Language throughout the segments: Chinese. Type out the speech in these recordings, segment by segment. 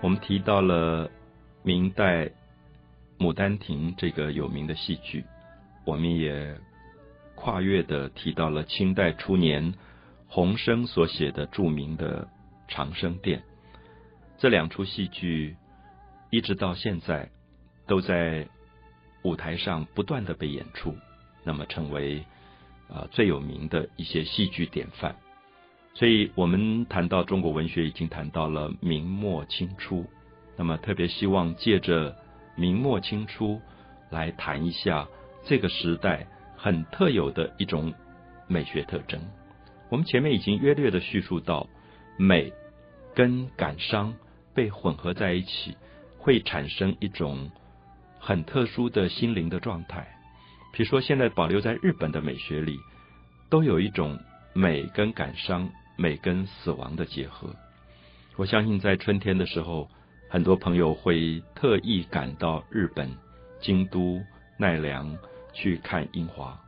我们提到了明代《牡丹亭》这个有名的戏剧，我们也跨越的提到了清代初年洪升所写的著名的《长生殿》。这两出戏剧一直到现在都在舞台上不断的被演出，那么成为啊最有名的一些戏剧典范。所以我们谈到中国文学，已经谈到了明末清初。那么特别希望借着明末清初来谈一下这个时代很特有的一种美学特征。我们前面已经约略的叙述到，美跟感伤被混合在一起，会产生一种很特殊的心灵的状态。比如说，现在保留在日本的美学里，都有一种美跟感伤。美跟死亡的结合，我相信在春天的时候，很多朋友会特意赶到日本京都奈良去看樱花。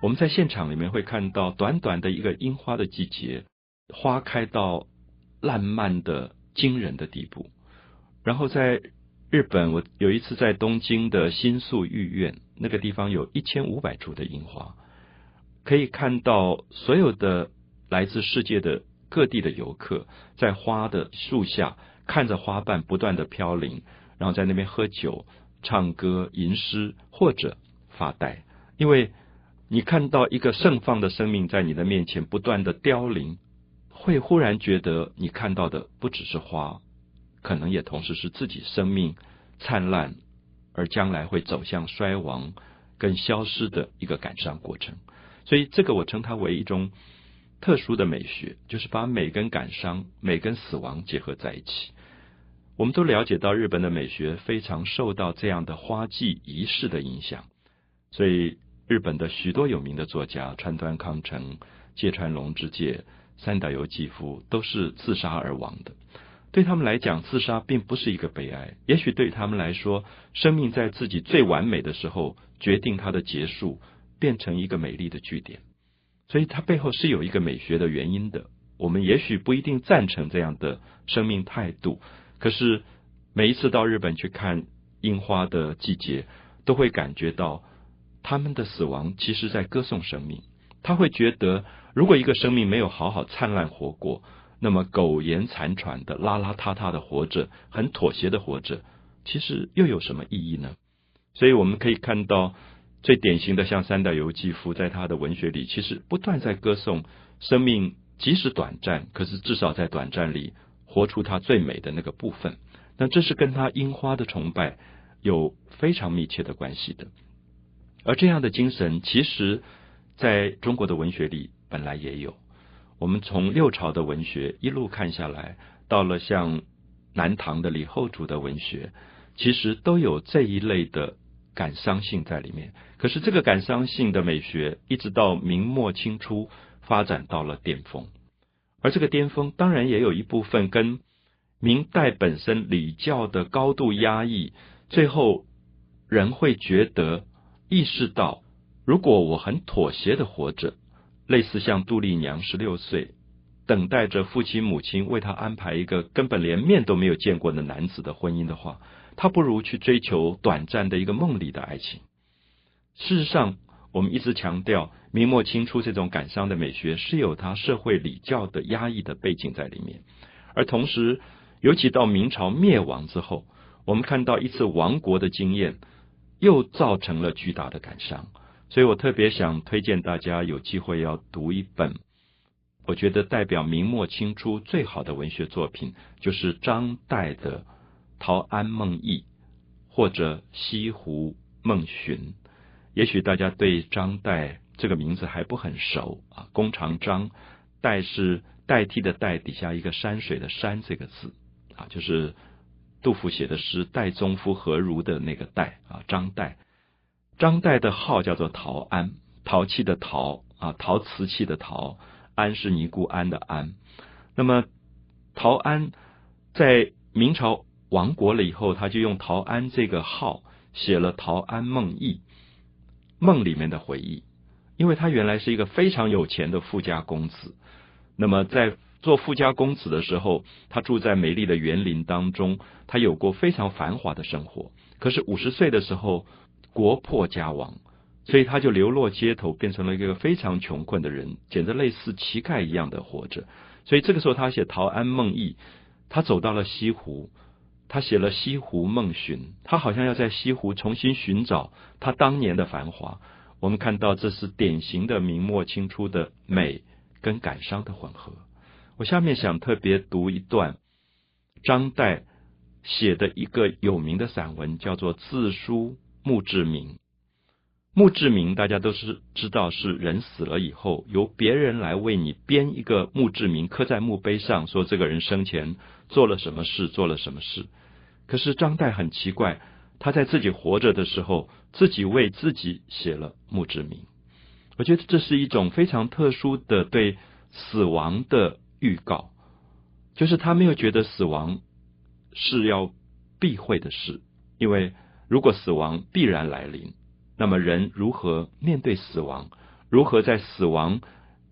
我们在现场里面会看到，短短的一个樱花的季节，花开到烂漫的惊人的地步。然后在日本，我有一次在东京的新宿御苑，那个地方有一千五百株的樱花，可以看到所有的。来自世界的各地的游客，在花的树下看着花瓣不断的飘零，然后在那边喝酒、唱歌、吟诗或者发呆，因为你看到一个盛放的生命在你的面前不断的凋零，会忽然觉得你看到的不只是花，可能也同时是自己生命灿烂而将来会走向衰亡跟消失的一个感伤过程。所以，这个我称它为一种。特殊的美学就是把美跟感伤、美跟死亡结合在一起。我们都了解到，日本的美学非常受到这样的花季仪式的影响，所以日本的许多有名的作家川端康成、芥川龙之介、三岛由纪夫都是自杀而亡的。对他们来讲，自杀并不是一个悲哀，也许对他们来说，生命在自己最完美的时候决定它的结束，变成一个美丽的句点。所以它背后是有一个美学的原因的。我们也许不一定赞成这样的生命态度，可是每一次到日本去看樱花的季节，都会感觉到他们的死亡其实在歌颂生命。他会觉得，如果一个生命没有好好灿烂活过，那么苟延残喘的、邋邋遢遢的活着，很妥协的活着，其实又有什么意义呢？所以我们可以看到。最典型的像三岛由纪夫，在他的文学里，其实不断在歌颂生命，即使短暂，可是至少在短暂里活出他最美的那个部分。那这是跟他樱花的崇拜有非常密切的关系的。而这样的精神，其实在中国的文学里本来也有。我们从六朝的文学一路看下来，到了像南唐的李后主的文学，其实都有这一类的。感伤性在里面，可是这个感伤性的美学，一直到明末清初发展到了巅峰，而这个巅峰当然也有一部分跟明代本身礼教的高度压抑，最后人会觉得意识到，如果我很妥协的活着，类似像杜丽娘十六岁等待着父亲母亲为她安排一个根本连面都没有见过的男子的婚姻的话。他不如去追求短暂的一个梦里的爱情。事实上，我们一直强调明末清初这种感伤的美学是有它社会礼教的压抑的背景在里面，而同时，尤其到明朝灭亡之后，我们看到一次亡国的经验，又造成了巨大的感伤。所以我特别想推荐大家有机会要读一本，我觉得代表明末清初最好的文学作品，就是张岱的。《陶庵梦忆》或者《西湖梦寻》，也许大家对张岱这个名字还不很熟啊。弓长张，岱是代替的代底下一个山水的山这个字啊，就是杜甫写的诗《岱宗夫何如》的那个岱啊。张岱，张岱的号叫做陶庵，陶器的陶啊，陶瓷器的陶，庵是尼姑庵的庵。那么陶庵在明朝。亡国了以后，他就用陶庵这个号写了《陶庵梦忆》，梦里面的回忆。因为他原来是一个非常有钱的富家公子，那么在做富家公子的时候，他住在美丽的园林当中，他有过非常繁华的生活。可是五十岁的时候，国破家亡，所以他就流落街头，变成了一个非常穷困的人，简直类似乞丐一样的活着。所以这个时候，他写《陶庵梦忆》，他走到了西湖，他写了《西湖梦寻》，他好像要在西湖重新寻找他当年的繁华。我们看到，这是典型的明末清初的美跟感伤的混合。我下面想特别读一段张岱写的一个有名的散文，叫做《自书墓志铭》。墓志铭大家都是知道，是人死了以后，由别人来为你编一个墓志铭，刻在墓碑上，说这个人生前做了什么事，做了什么事。可是张岱很奇怪，他在自己活着的时候，自己为自己写了墓志铭。我觉得这是一种非常特殊的对死亡的。预告，就是他没有觉得死亡是要避讳的事，因为如果死亡必然来临，那么人如何面对死亡？如何在死亡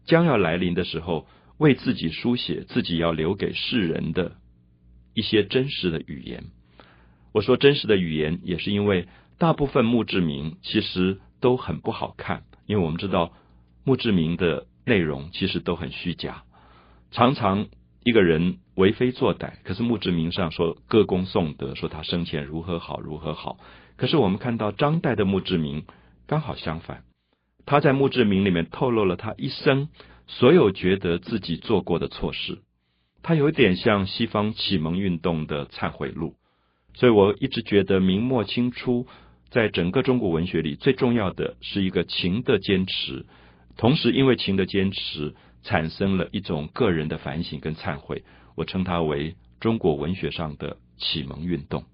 将要来临的时候，为自己书写自己要留给世人的一些真实的语言？我说真实的语言，也是因为大部分墓志铭其实都很不好看，因为我们知道墓志铭的内容其实都很虚假。常常一个人为非作歹，可是墓志铭上说歌功颂德，说他生前如何好如何好。可是我们看到张岱的墓志铭刚好相反，他在墓志铭里面透露了他一生所有觉得自己做过的错事，他有点像西方启蒙运动的忏悔录。所以我一直觉得明末清初在整个中国文学里最重要的是一个情的坚持，同时因为情的坚持。产生了一种个人的反省跟忏悔，我称它为中国文学上的启蒙运动。